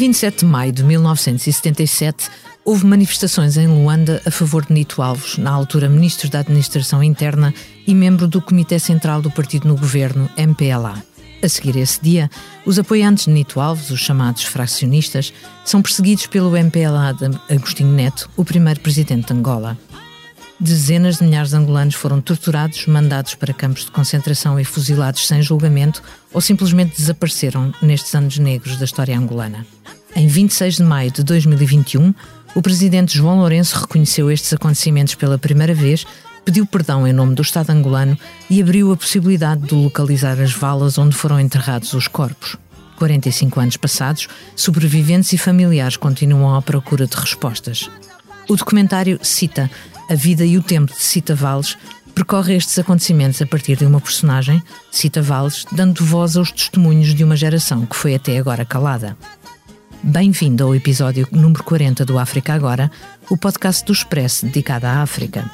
Em 27 de maio de 1977, houve manifestações em Luanda a favor de Nito Alves, na altura ministro da Administração Interna e membro do Comitê Central do partido no governo, MPLA. A seguir esse dia, os apoiantes de Nito Alves, os chamados fracionistas, são perseguidos pelo MPLA de Agostinho Neto, o primeiro presidente de Angola. Dezenas de milhares de angolanos foram torturados, mandados para campos de concentração e fuzilados sem julgamento ou simplesmente desapareceram nestes anos negros da história angolana. Em 26 de maio de 2021, o presidente João Lourenço reconheceu estes acontecimentos pela primeira vez, pediu perdão em nome do Estado angolano e abriu a possibilidade de localizar as valas onde foram enterrados os corpos. 45 anos passados, sobreviventes e familiares continuam à procura de respostas. O documentário cita a vida e o tempo de Cita Valles percorre estes acontecimentos a partir de uma personagem, Cita Valles, dando voz aos testemunhos de uma geração que foi até agora calada. Bem-vindo ao episódio número 40 do África Agora, o podcast do Expresso dedicado à África.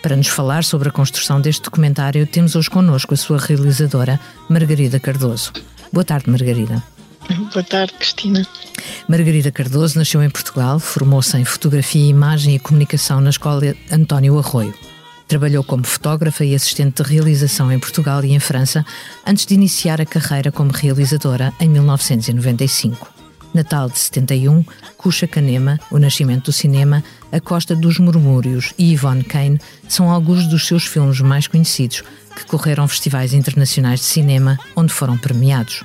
Para nos falar sobre a construção deste documentário, temos hoje connosco a sua realizadora, Margarida Cardoso. Boa tarde, Margarida. Boa tarde, Cristina. Margarida Cardoso nasceu em Portugal, formou-se em Fotografia, Imagem e Comunicação na Escola António Arroio. Trabalhou como fotógrafa e assistente de realização em Portugal e em França, antes de iniciar a carreira como realizadora em 1995. Natal de 71, Cuxa Canema, O Nascimento do Cinema, A Costa dos Murmúrios e Yvonne Kane são alguns dos seus filmes mais conhecidos que correram festivais internacionais de cinema onde foram premiados.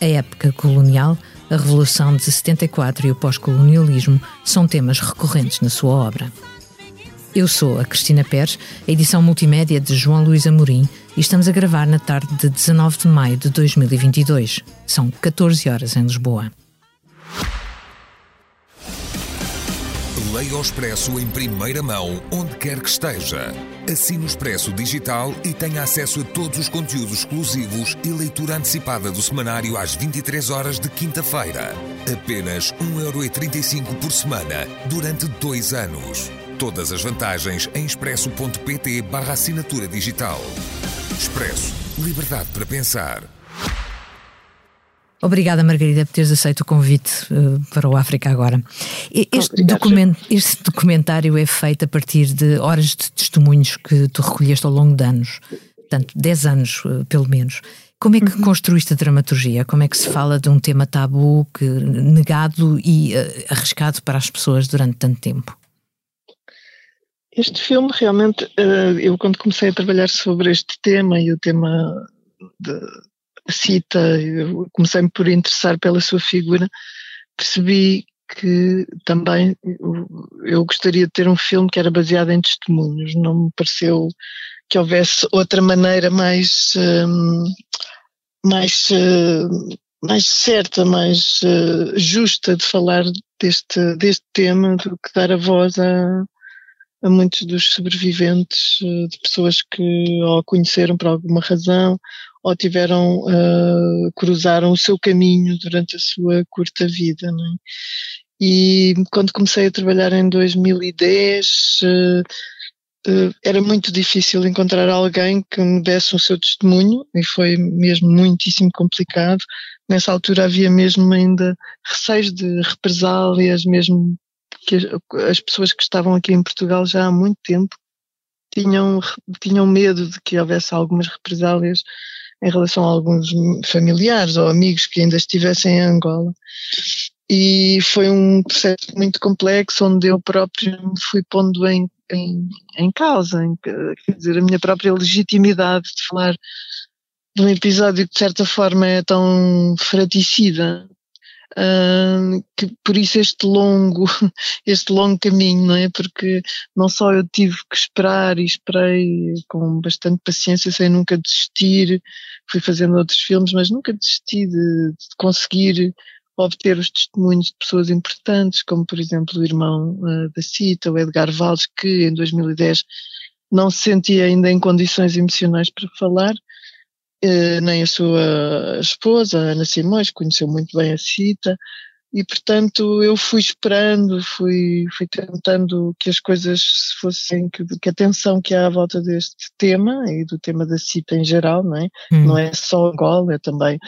A época colonial, a Revolução de 74 e o pós-colonialismo são temas recorrentes na sua obra. Eu sou a Cristina Pérez, a edição multimédia de João Luís Amorim, e estamos a gravar na tarde de 19 de maio de 2022. São 14 horas em Lisboa. Leia o Expresso em primeira mão, onde quer que esteja. Assine o Expresso Digital e tenha acesso a todos os conteúdos exclusivos e leitura antecipada do semanário às 23 horas de quinta-feira. Apenas 1,35€ por semana, durante dois anos. Todas as vantagens em expresso.pt barra assinatura digital. Expresso. Liberdade para pensar. Obrigada, Margarida, por teres aceito o convite uh, para o África Agora. Este, document, este, documentário é feito a partir de horas de testemunhos que tu recolheste ao longo de anos, portanto, 10 anos uh, pelo menos. Como é que uhum. construíste a dramaturgia? Como é que se fala de um tema tabu, que, negado e uh, arriscado para as pessoas durante tanto tempo? Este filme realmente, eu quando comecei a trabalhar sobre este tema e o tema de, cita, eu comecei-me por interessar pela sua figura, percebi que também eu gostaria de ter um filme que era baseado em testemunhos, não me pareceu que houvesse outra maneira mais, hum, mais, hum, mais certa, mais hum, justa de falar deste, deste tema do que dar a voz a, a muitos dos sobreviventes, de pessoas que ou conheceram por alguma razão ou tiveram, uh, cruzaram o seu caminho durante a sua curta vida. É? E quando comecei a trabalhar em 2010, uh, uh, era muito difícil encontrar alguém que me desse o seu testemunho e foi mesmo muitíssimo complicado. Nessa altura havia mesmo ainda receios de represálias, mesmo que as, as pessoas que estavam aqui em Portugal já há muito tempo tinham, tinham medo de que houvesse algumas represálias em relação a alguns familiares ou amigos que ainda estivessem em Angola. E foi um processo muito complexo onde eu próprio me fui pondo em, em, em causa, em, quer dizer, a minha própria legitimidade de falar de um episódio que de certa forma é tão fraticida Que por isso este longo, este longo caminho, não é? Porque não só eu tive que esperar e esperei com bastante paciência sem nunca desistir, fui fazendo outros filmes, mas nunca desisti de, de conseguir obter os testemunhos de pessoas importantes, como por exemplo o irmão uh, da Cita, o Edgar Valles, que em 2010 não se sentia ainda em condições emocionais para falar, nem a sua esposa, Ana Simões, conheceu muito bem a Cita, e portanto eu fui esperando, fui, fui tentando que as coisas fossem, que, que a atenção que há à volta deste tema e do tema da CITA em geral, não é? Hum. Não é só Angola, é também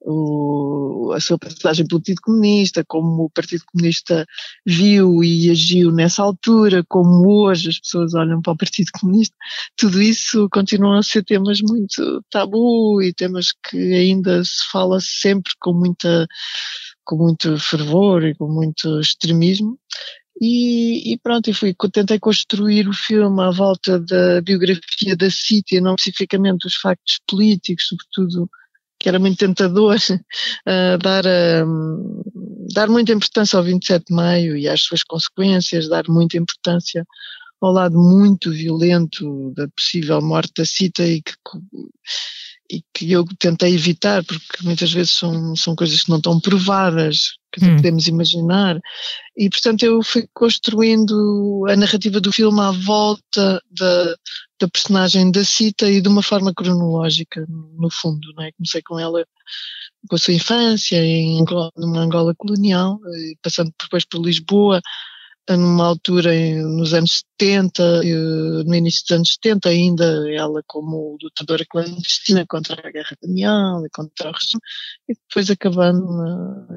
o, a sua passagem pelo Partido Comunista, como o Partido Comunista viu e agiu nessa altura, como hoje as pessoas olham para o Partido Comunista, tudo isso continuam a ser temas muito tabu e temas que ainda se fala sempre com muita com muito fervor e com muito extremismo. E, e, pronto, e fui, tentei construir o filme à volta da biografia da City, não especificamente dos factos políticos, sobretudo, que era muito tentador uh, dar, uh, dar muita importância ao 27 de Maio e às suas consequências, dar muita importância ao lado muito violento da possível morte da Cita e que e que eu tentei evitar, porque muitas vezes são, são coisas que não estão provadas, que hum. podemos imaginar. E, portanto, eu fui construindo a narrativa do filme à volta da, da personagem da Cita e de uma forma cronológica, no fundo. Não é? Comecei com ela, com a sua infância, em Angola, numa Angola colonial, passando depois por Lisboa, numa altura nos anos 70, eh, no início dos anos 70 ainda, ela como lutadora clandestina contra a guerra colonial e contra o regime, e depois acabando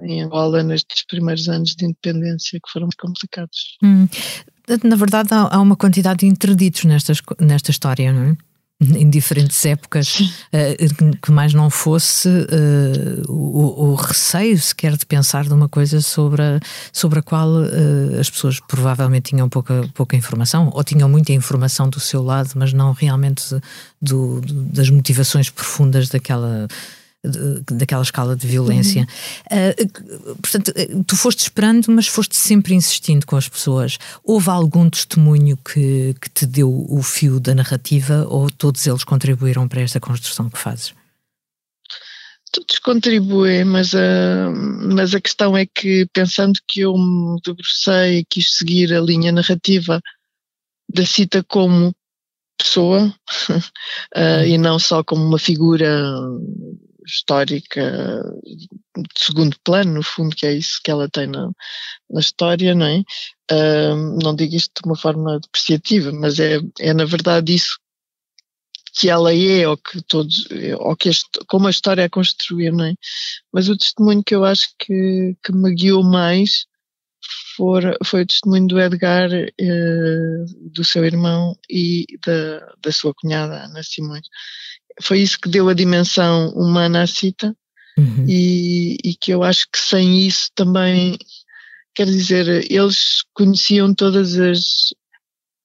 em Angola nestes primeiros anos de independência que foram complicados. Hum. Na verdade, há, uma quantidade de interditos nestas, nesta história, não é? Em diferentes épocas, uh, que mais não fosse uh, o, o, receio sequer de pensar numa coisa sobre a, sobre a qual uh, as pessoas provavelmente tinham pouca, pouca informação, ou tinham muita informação do seu lado, mas não realmente do, do, das motivações profundas daquela daquela escala de violência. Uhum. Uh, portanto, tu foste esperando, mas foste sempre insistindo com as pessoas. Houve algum testemunho que, que te deu o fio da narrativa ou todos eles contribuíram para esta construção que fazes? Todos contribuem, mas a, mas a questão é que, pensando que eu me debrucei e quis seguir a linha narrativa da Cita como pessoa uh, e não só como uma figura histórica de segundo plano, no fundo, que é isso que ela tem na, na história, não é? Uh, não digo isto de uma forma depreciativa, mas é, é na verdade isso que ela é, ou que todos, ou que este, como a história é construir, não é? Mas o testemunho que eu acho que, que me guiou mais for, foi o testemunho do Edgar, eh, do seu irmão e da, da sua cunhada, Ana Simões foi isso que deu a dimensão humana à cita uhum. e, e, que eu acho que sem isso também, quer dizer, eles conheciam todas as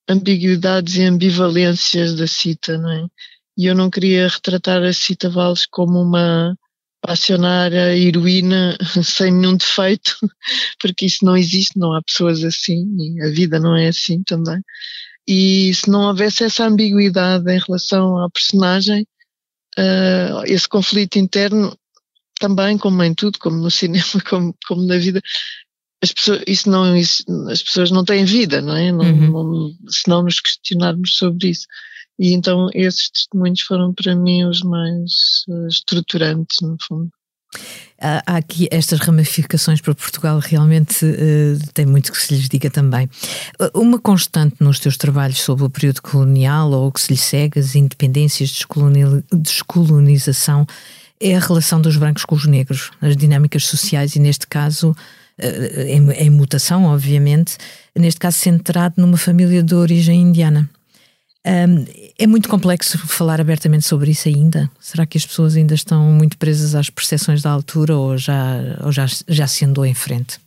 ambiguidades e ambivalências da cita, não é? E eu não queria retratar a Cita Valles como uma passionária heroína sem nenhum defeito, porque isso não existe, não há pessoas assim, e a vida não é assim também. E se não houvesse essa ambiguidade em relação à personagem, uh, esse conflito interno também, como em tudo, como no cinema, como, como na vida, as pessoas, isso não, isso, as pessoas não têm vida, não é? Não, uhum. não, se não nos questionarmos sobre isso. E então esses testemunhos foram para mim os mais uh, estruturantes, no fundo. Há aqui estas ramificações para Portugal, realmente uh, tem muito que se lhes diga também. Uma constante nos teus trabalhos sobre o período colonial ou o que se lhe segue, as independências de descolonização, é a relação dos brancos com os negros, as dinâmicas sociais e, neste caso, uh, em, em mutação, obviamente, neste caso centrado numa família de origem indiana. Um, é muito complexo falar abertamente sobre isso ainda. Será que as pessoas ainda estão muito presas às percepções da altura ou já, ou já, já se andou em frente?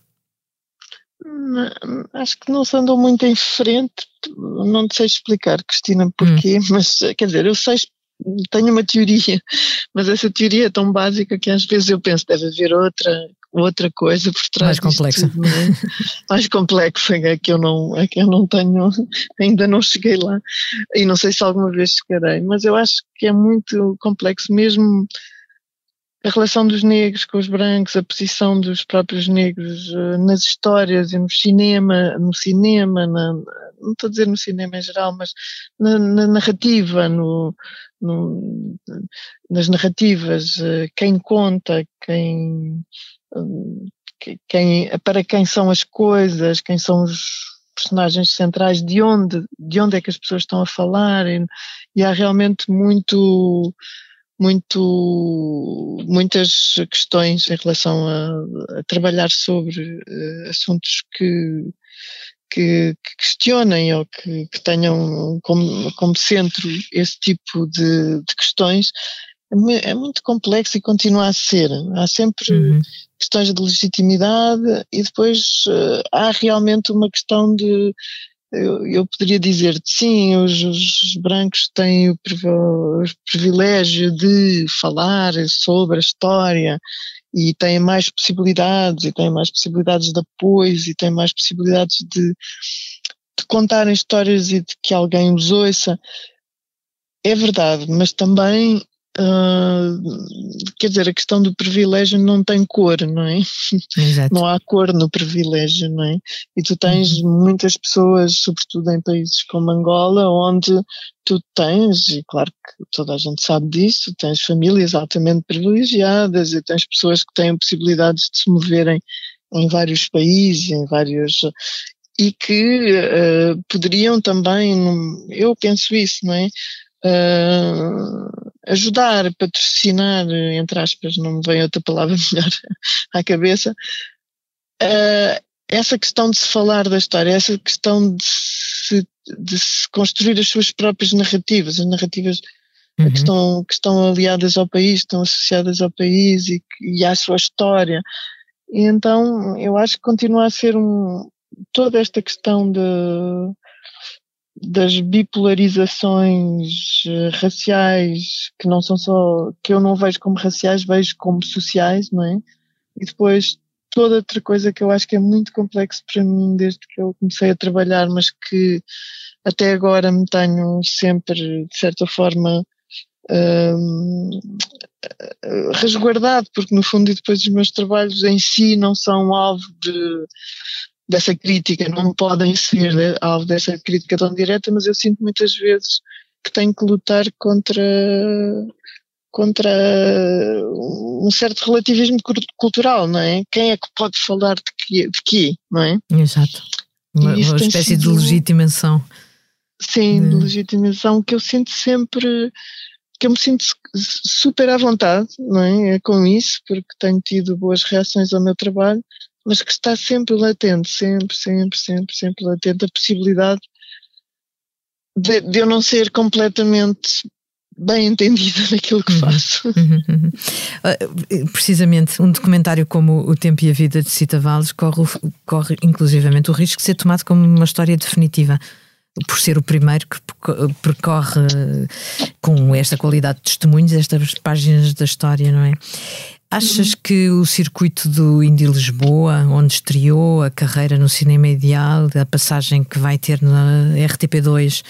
Não, acho que não se andou muito em frente. Não sei explicar, Cristina, porquê, hum. mas quer dizer, eu sei, tenho uma teoria, mas essa teoria é tão básica que às vezes eu penso deve haver outra outra coisa por trás. Mais complexa. Tudo, é? Mais complexa, é que eu não, é que eu não tenho, ainda não cheguei lá e não sei se alguma vez chegarei, mas eu acho que é muito complexo mesmo a relação dos negros com os brancos, a posição dos próprios negros eh, nas histórias e no cinema, no cinema, na, não estou a dizer no cinema em geral, mas na, na narrativa, no, no, nas narrativas, eh, quem conta, quem quem, para quem são as coisas, quem são os personagens centrais, de onde, de onde é que as pessoas estão a falar, e, e há realmente muito, muito, muitas questões em relação a, a trabalhar sobre uh, assuntos que, que, que, questionem ou que, que tenham como, como, centro esse tipo de, de questões é, é muito complexo e continua a ser. Há sempre uhum. questões de legitimidade e depois uh, há realmente uma questão de. Eu, eu poderia dizer sim, os, os brancos têm o, o privilégio de falar sobre a história e têm mais possibilidades, e têm mais possibilidades de apoio, e têm mais possibilidades de, de contarem histórias e de que alguém os ouça. É verdade, mas também Uh, quer dizer, a questão do privilégio não tem cor, não é? Exato. Não há cor no privilégio, não é? E tu tens uhum. muitas pessoas, sobretudo em países como Angola, onde tu tens, e claro que toda a gente sabe disso, tens famílias altamente privilegiadas e tens pessoas que têm possibilidades de se moverem em vários países, em vários e que uh, poderiam também, eu penso isso, não é? uh, ajudar, patrocinar, entre aspas, não me vem outra palavra melhor à cabeça, uh, essa questão de se falar da história, essa questão de se, de se construir as suas próprias narrativas, as narrativas uhum. que, estão, que estão aliadas ao país, estão associadas ao país e, e à sua história. E então eu acho que continua a ser um, toda esta questão de das bipolarizações eh, raciais que não são só que eu não vejo como raciais, vejo como sociais, não é? E depois toda outra coisa que eu acho que é muito complexo para mim desde que eu comecei a trabalhar, mas que até agora me tenho sempre, de certa forma, um, resguardado, porque no fundo e depois os meus trabalhos em si não são alvo de dessa crítica, não podem ser alvo dessa crítica tão direta, mas eu sinto muitas vezes que tenho que lutar contra contra um certo relativismo cultural, não é? Quem é que pode falar de quê, de quê não é? Exato. Uma, uma espécie sido, de legitimação. Sim, de legitimação que eu sinto sempre, que eu me sinto super à vontade, não é? é com isso, porque tenho tido boas reações ao meu trabalho, mas que está sempre latente, sempre, sempre, sempre, sempre latente a possibilidade de, de eu não ser completamente bem entendida naquilo que uhum. faço. Uhum, uhum. Uh, precisamente, um documentário como O Tempo e a Vida de Cita Valles corre, corre inclusivamente o risco de ser tomado como uma história definitiva, por ser o primeiro que percorre com esta qualidade de testemunhos estas páginas da história, não é? Achas que o circuito do Indy Lisboa, onde estreou a carreira no cinema ideal, a passagem que vai ter na RTP2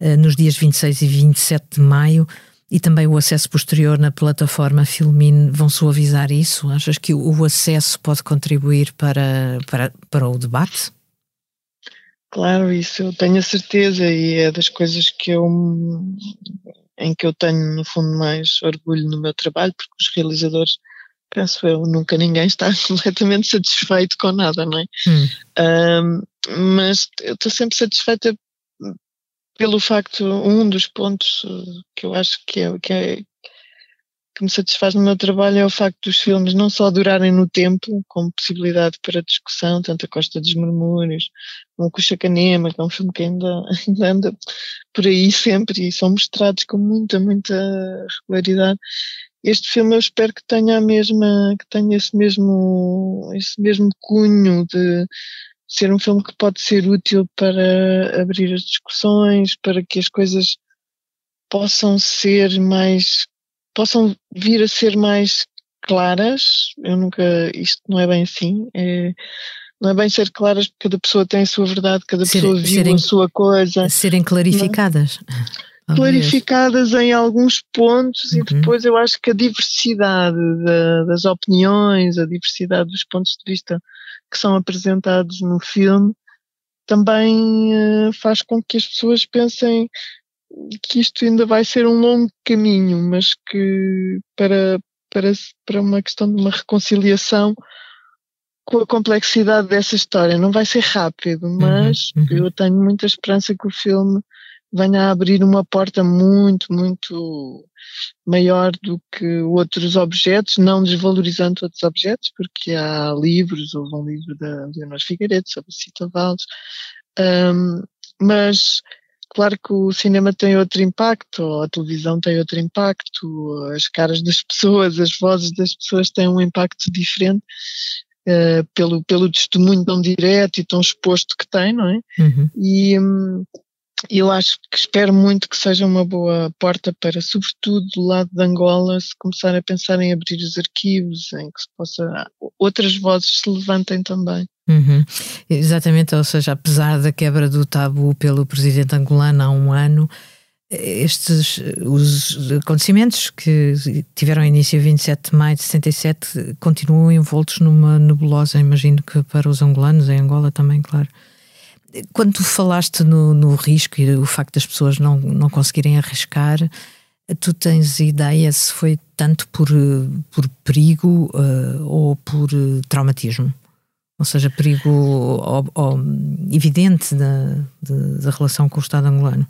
eh, nos dias 26 e 27 de maio, e também o acesso posterior na plataforma Filmin vão suavizar isso? Achas que o acesso pode contribuir para, para, para o debate? Claro, isso eu tenho a certeza e é das coisas que eu em que eu tenho no fundo mais orgulho no meu trabalho, porque os realizadores penso eu, nunca ninguém está completamente satisfeito com nada, não é? Hum. Um, mas eu estou sempre satisfeita pelo facto, um dos pontos que eu acho que é, que é que me satisfaz no meu trabalho é o facto dos filmes não só durarem no tempo, como possibilidade para discussão, tanto a Costa dos Murmúrios, como o Cuxacanema, que é um filme que ainda, ainda anda por aí sempre e são mostrados com muita, muita regularidade este filme eu espero que tenha a mesma, que tenha esse mesmo, esse mesmo cunho de ser um filme que pode ser útil para abrir as discussões, para que as coisas possam ser mais, possam vir a ser mais claras. Eu nunca, isto não é bem assim. É, não é bem ser claras porque cada pessoa tem a sua verdade, cada ser, pessoa vive serem, a sua coisa. Serem clarificadas. Não? Clarificadas em alguns pontos uhum. e depois eu acho que a diversidade da, das opiniões, a diversidade dos pontos de vista que são apresentados no filme também uh, faz com que as pessoas pensem que isto ainda vai ser um longo caminho, mas que para, para, para uma questão de uma reconciliação com a complexidade dessa história. Não vai ser rápido, uhum, mas uhum. eu tenho muita esperança que o filme venha a abrir uma porta muito, muito maior do que outros objetos, não desvalorizando outros objetos, porque há livros, houve um livro da Leonor Figueiredo sobre Cita Valdes, um, mas claro que o cinema tem outro impacto, a televisão tem outro impacto, as caras das pessoas, as vozes das pessoas têm um impacto diferente, Uh, pelo, pelo testemunho tão direto e tão exposto que tem, não é? Uhum. E, um, eu acho que espero muito que seja uma boa porta para, sobretudo do lado de Angola, se começar a pensar em abrir os arquivos, em que se possa, outras vozes se levantem também. Uhum. Exatamente, ou seja, apesar da quebra do tabu pelo presidente angolano há um ano, estes os acontecimentos que tiveram início a 27 de maio de 77 continuam envoltos numa nebulosa, imagino que para os angolanos, em Angola também, claro quando tu falaste no, no risco e o facto das pessoas não, não conseguirem arriscar, tu tens ideia se foi tanto por, por perigo uh, ou por uh, traumatismo? Ou seja, perigo ou, ou, evidente da, da relação com o Estado angolano?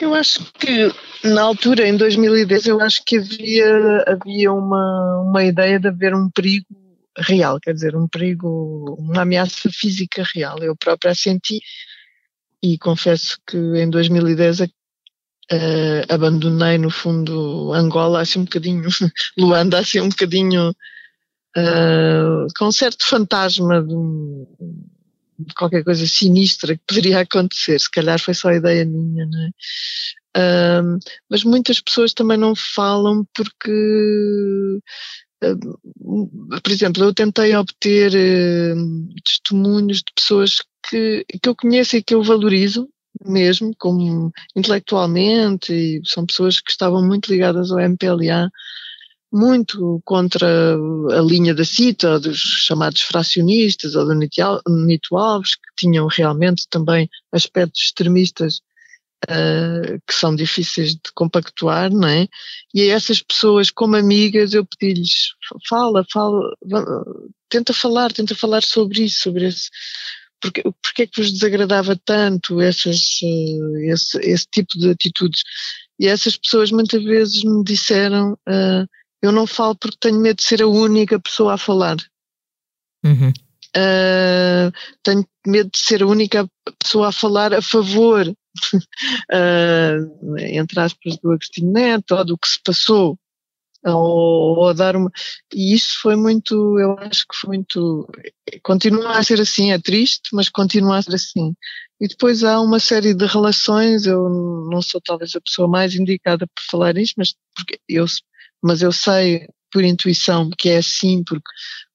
Eu acho que na altura, em 2010, eu acho que havia, havia uma, uma ideia de haver um perigo real, quer dizer, um perigo, uma ameaça física real. Eu própria a senti e confesso que em 2010 uh, abandonei no fundo Angola assim um bocadinho, Luanda assim um bocadinho uh, com um certo fantasma de, de, qualquer coisa sinistra que poderia acontecer, se calhar foi só ideia minha, não é? Uh, mas muitas pessoas também não falam porque por exemplo, eu tentei obter uh, testemunhos de pessoas que, que eu conheço e que eu valorizo mesmo, como intelectualmente, e são pessoas que estavam muito ligadas ao MPLA, muito contra a linha da CITA, dos chamados fracionistas, ou do Nito Alves, que tinham realmente também aspectos extremistas uh, que são difíceis de compactuar, não é? E a essas pessoas, como amigas, eu pedi-lhes, fala, fala, tenta falar, tenta falar sobre isso, sobre esse, porque, porque é que vos desagradava tanto essas, uh, esse, esse tipo de atitudes? E essas pessoas muitas vezes me disseram, uh, eu não falo porque tenho medo de ser a única pessoa a falar. Uhum. Uh, tenho medo de ser a única pessoa a falar a favor uh, entre aspas, do Agostinho Neto, ou do que se passou, ou, ou, a dar uma. E isso foi muito, eu acho que foi muito. Continua a ser assim, é triste, mas continua a ser assim. E depois há uma série de relações, eu não sou talvez a pessoa mais indicada para falar isto, mas, porque eu, mas eu sei por intuição que é assim, porque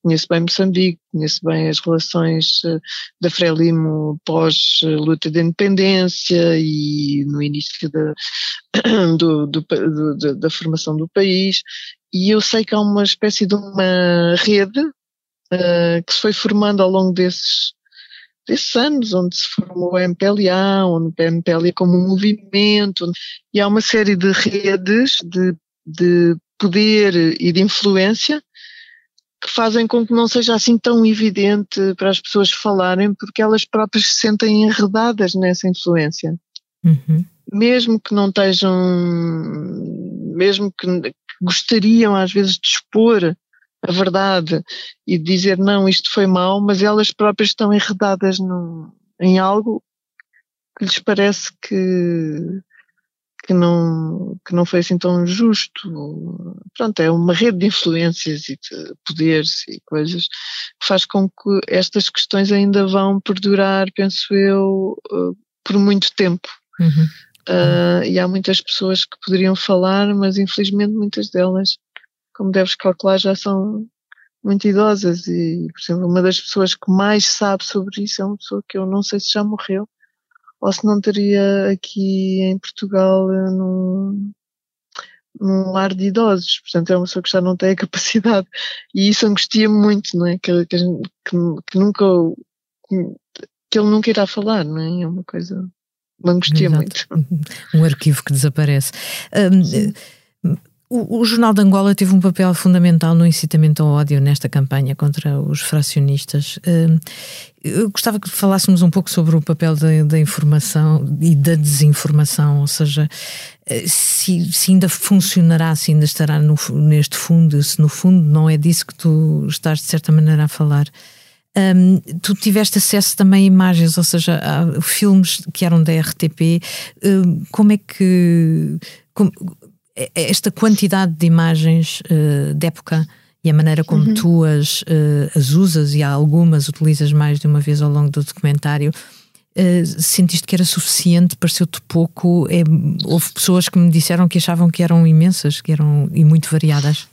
conheço bem Moçambique, conheço bem as relações uh, da Frelimo pós-luta de independência e no início da, do, do, do, da formação do país, e eu sei que há uma espécie de uma rede uh, que se foi formando ao longo desses, desses anos, onde se formou a MPLA, onde a MPLA como um movimento, e há uma série de redes de, de poder e de influência que fazem com que não seja assim tão evidente para as pessoas falarem, porque elas próprias se sentem enredadas nessa influência. Uhum. Mesmo que não estejam, mesmo que, que gostariam às vezes de expor a verdade e dizer não, isto foi mal, mas elas próprias estão enredadas no, em algo que lhes parece que que não, que não foi assim tão justo. Pronto, é uma rede de influências e de poderes e coisas que faz com que estas questões ainda vão perdurar, penso eu, eh, por muito tempo. Uhum. Uh, e há muitas pessoas que poderiam falar, mas infelizmente muitas delas, como deves calcular, já são muito idosas e, por exemplo, uma das pessoas que mais sabe sobre isso é uma pessoa que eu não sei se já morreu, ou se não teria aqui em Portugal eh, num, num lar de idosos. Portanto, é uma pessoa que já não tem a capacidade. E isso angustia-me muito, não é? Que, que, que, nunca. que ele nunca irá falar, não é? É uma coisa. me angustia Exato. muito. Um arquivo que desaparece. Um, O, o, Jornal de Angola teve um papel fundamental no incitamento ao ódio nesta campanha contra os fracionistas. Hum, eu gostava que falássemos um pouco sobre o papel da, da informação e da desinformação, ou seja, eh, se, se, ainda funcionará, se ainda estará no, neste fundo, se no fundo não é disso que tu estás de certa maneira a falar. Um, tu tiveste acesso também a imagens, ou seja, a filmes que eram da RTP. Um, como é que. Como, esta quantidade de imagens uh, de época e a maneira como uhum. tu as, uh, as usas e há algumas utilizas mais de uma vez ao longo do documentário. Uh, sentiste que era suficiente? Pareceu-te pouco? É, houve pessoas que me disseram que achavam que eram imensas que eram, e muito variadas.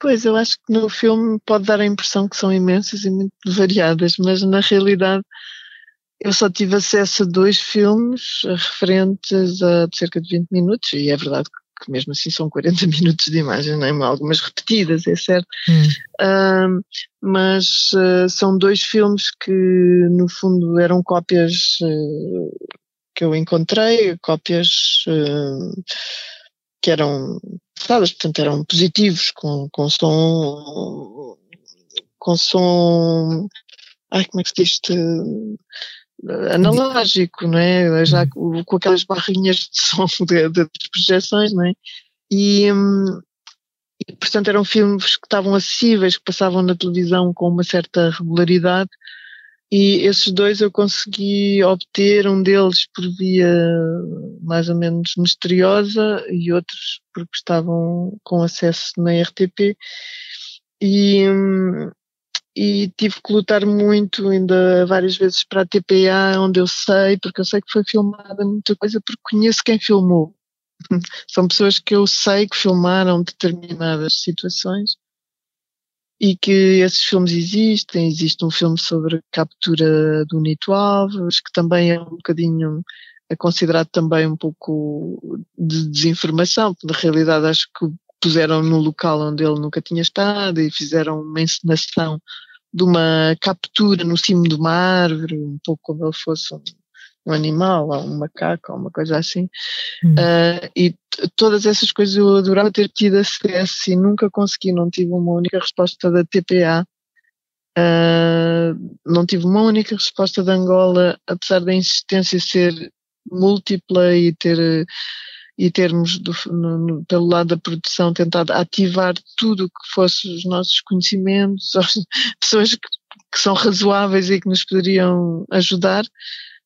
Pois, eu acho que no filme pode dar a impressão que são imensas e muito variadas, mas na realidade eu só tive acesso a dois filmes referentes a cerca de 20 minutos, e é verdade que mesmo assim são 40 minutos de imagem, não é? algumas repetidas, é certo. Hum. Uh, mas uh, são dois filmes que, no fundo, eram cópias uh, que eu encontrei, cópias que eram dadas, portanto eram positivos, com, com som, com som, ai como é que se diz analógico, não é? Já uhum. com aquelas barrinhas de som de projeções, não é? E, hum, e, portanto eram filmes que estavam acessíveis, que passavam na televisão com uma certa regularidade e esses dois eu consegui obter, um deles por via mais ou menos misteriosa e outros porque estavam com acesso na RTP. E, e tive que lutar muito ainda várias vezes para a TPA, onde eu sei, porque eu sei que foi filmada muita coisa, porque conheço quem filmou. São pessoas que eu sei que filmaram determinadas situações e que esses filmes existem. Existe um filme sobre a captura do Nito Alves, que também é um bocadinho, é considerado também um pouco de desinformação, porque na realidade acho que puseram no local onde ele nunca tinha estado e fizeram uma encenação de uma captura no cimo de uma árvore, um pouco como ele fosse um, um animal, ou um macaco, ou uma coisa assim. Hum. Uh, e todas essas coisas eu adorava ter tido acesso e nunca consegui, não tive uma única resposta da TPA. Uh, ah, não tive uma única resposta da Angola, apesar da insistência ser múltipla e ter e termos do, no, no, pelo lado da produção tentado ativar tudo o que fosse os nossos conhecimentos, pessoas que, que, são razoáveis e que nos poderiam ajudar,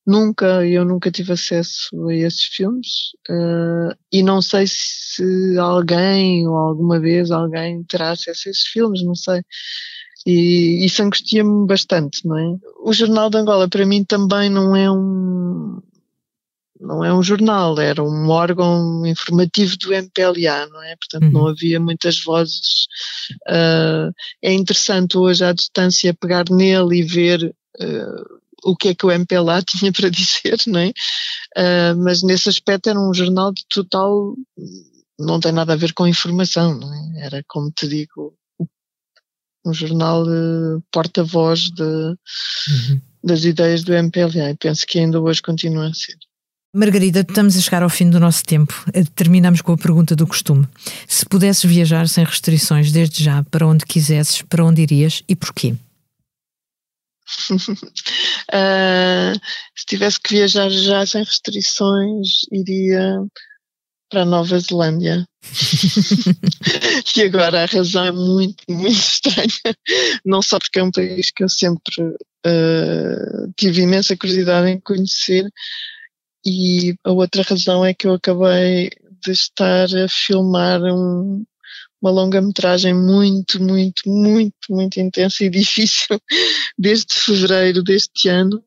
Nunca, eu nunca tive acesso a esses filmes uh, e não sei se alguém ou alguma vez alguém terá acesso a esses filmes, não sei. E isso angustia-me bastante, não é? O Jornal de Angola para mim também não é um não é um jornal, era um órgão informativo do MPLA, não é? Portanto, uhum. não havia muitas vozes. Uh, é interessante hoje à distância pegar nele e ver uh, o que é que o MPLA tinha para dizer, não é? Uh, mas nesse aspecto era um jornal de total, não tem nada a ver com informação, não é? Era, como te digo, um jornal porta-voz de, uhum. das ideias do MPLA e penso que ainda hoje continua a ser. Margarida, estamos a chegar ao fim do nosso tempo. Terminamos com a pergunta do costume. Se pudesses viajar sem restrições desde já para onde quisesses, para onde irias e porquê? uh, se tivesse que viajar já sem restrições, iria para a Nova Zelândia. e agora a razão é muito, muito estranha. Não só porque é um país que eu sempre uh, tive imensa curiosidade em conhecer, e a outra razão é que eu acabei de estar a filmar um, uma longa-metragem muito, muito, muito, muito intensa e difícil desde fevereiro deste ano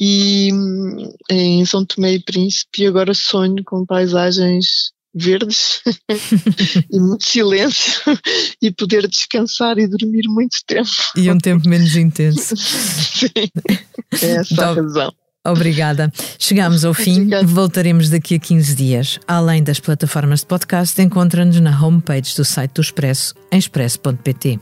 e em São Tomé e Príncipe agora sonho com paisagens verdes e muito silêncio e poder descansar e dormir muito tempo. E um tempo menos intenso. Sim, é essa a razão. Obrigada. Chegamos ao fim. Obrigada. Voltaremos daqui a 15 dias. Além das plataformas de podcast, encontra-nos na homepage do site do Expresso, em expresso.pt.